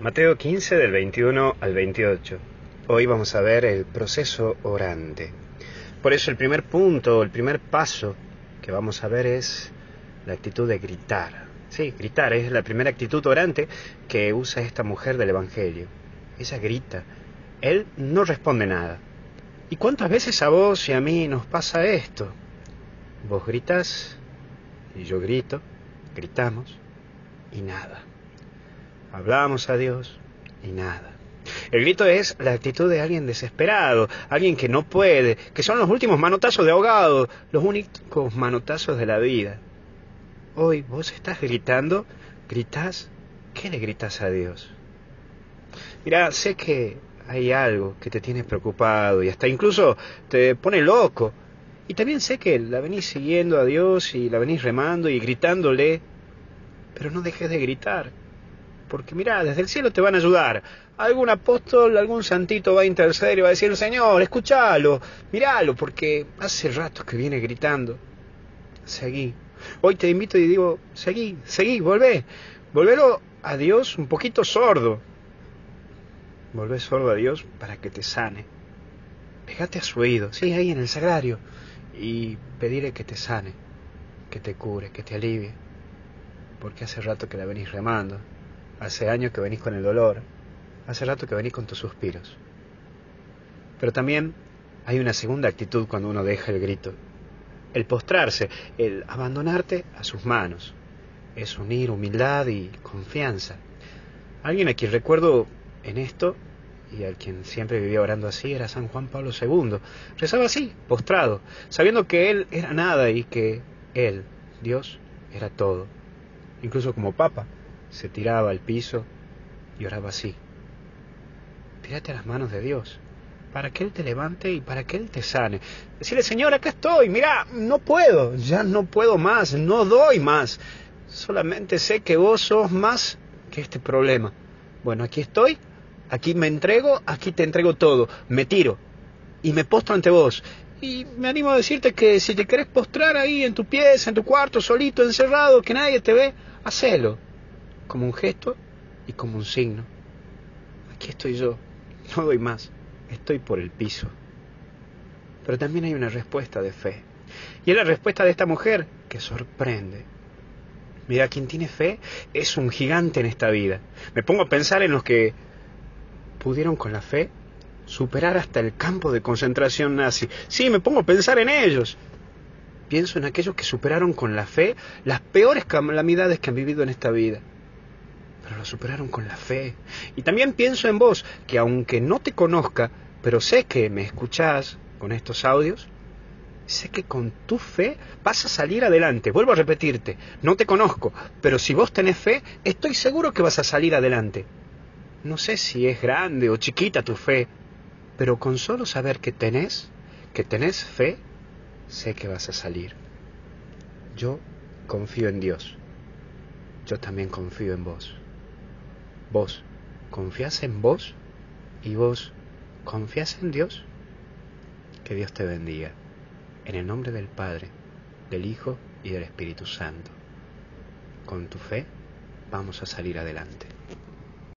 Mateo 15 del 21 al 28. Hoy vamos a ver el proceso orante. Por eso el primer punto, el primer paso que vamos a ver es la actitud de gritar. Sí, gritar es la primera actitud orante que usa esta mujer del Evangelio. Ella grita. Él no responde nada. ¿Y cuántas veces a vos y a mí nos pasa esto? Vos gritas y yo grito, gritamos y nada. Hablamos a Dios y nada. El grito es la actitud de alguien desesperado, alguien que no puede, que son los últimos manotazos de ahogado, los únicos manotazos de la vida. Hoy vos estás gritando, gritas, ¿qué le gritas a Dios? Mira, sé que hay algo que te tiene preocupado y hasta incluso te pone loco. Y también sé que la venís siguiendo a Dios y la venís remando y gritándole, pero no dejes de gritar porque mira, desde el cielo te van a ayudar. Algún apóstol, algún santito va a interceder y va a decir, Señor, escúchalo, míralo, porque hace rato que viene gritando. Seguí. Hoy te invito y digo, seguí, seguí, volvé. Volvelo a Dios un poquito sordo. Volvé sordo a Dios para que te sane. Pégate a su oído, sí, ahí en el sagrario, y pedirle que te sane, que te cure, que te alivie. Porque hace rato que la venís remando. Hace años que venís con el dolor. Hace rato que venís con tus suspiros. Pero también hay una segunda actitud cuando uno deja el grito. El postrarse, el abandonarte a sus manos. Es unir humildad y confianza. Alguien a quien recuerdo en esto y al quien siempre vivía orando así era San Juan Pablo II. Rezaba así, postrado, sabiendo que él era nada y que él, Dios, era todo. Incluso como papa, se tiraba al piso y oraba así. Tírate a las manos de Dios, para que Él te levante y para que Él te sane. Decirle, Señor, acá estoy, mira, no puedo, ya no puedo más, no doy más. Solamente sé que vos sos más que este problema. Bueno, aquí estoy, aquí me entrego, aquí te entrego todo, me tiro y me postro ante vos. Y me animo a decirte que si te querés postrar ahí en tu pieza, en tu cuarto, solito, encerrado, que nadie te ve, hacelo como un gesto y como un signo. Aquí estoy yo, no doy más, estoy por el piso. Pero también hay una respuesta de fe. Y es la respuesta de esta mujer que sorprende. Mira, quien tiene fe es un gigante en esta vida. Me pongo a pensar en los que pudieron con la fe superar hasta el campo de concentración nazi. Sí, me pongo a pensar en ellos. Pienso en aquellos que superaron con la fe las peores calamidades que han vivido en esta vida pero lo superaron con la fe. Y también pienso en vos, que aunque no te conozca, pero sé que me escuchás con estos audios, sé que con tu fe vas a salir adelante. Vuelvo a repetirte, no te conozco, pero si vos tenés fe, estoy seguro que vas a salir adelante. No sé si es grande o chiquita tu fe, pero con solo saber que tenés, que tenés fe, sé que vas a salir. Yo confío en Dios. Yo también confío en vos. ¿Vos confías en vos? ¿Y vos confías en Dios? Que Dios te bendiga. En el nombre del Padre, del Hijo y del Espíritu Santo. Con tu fe vamos a salir adelante.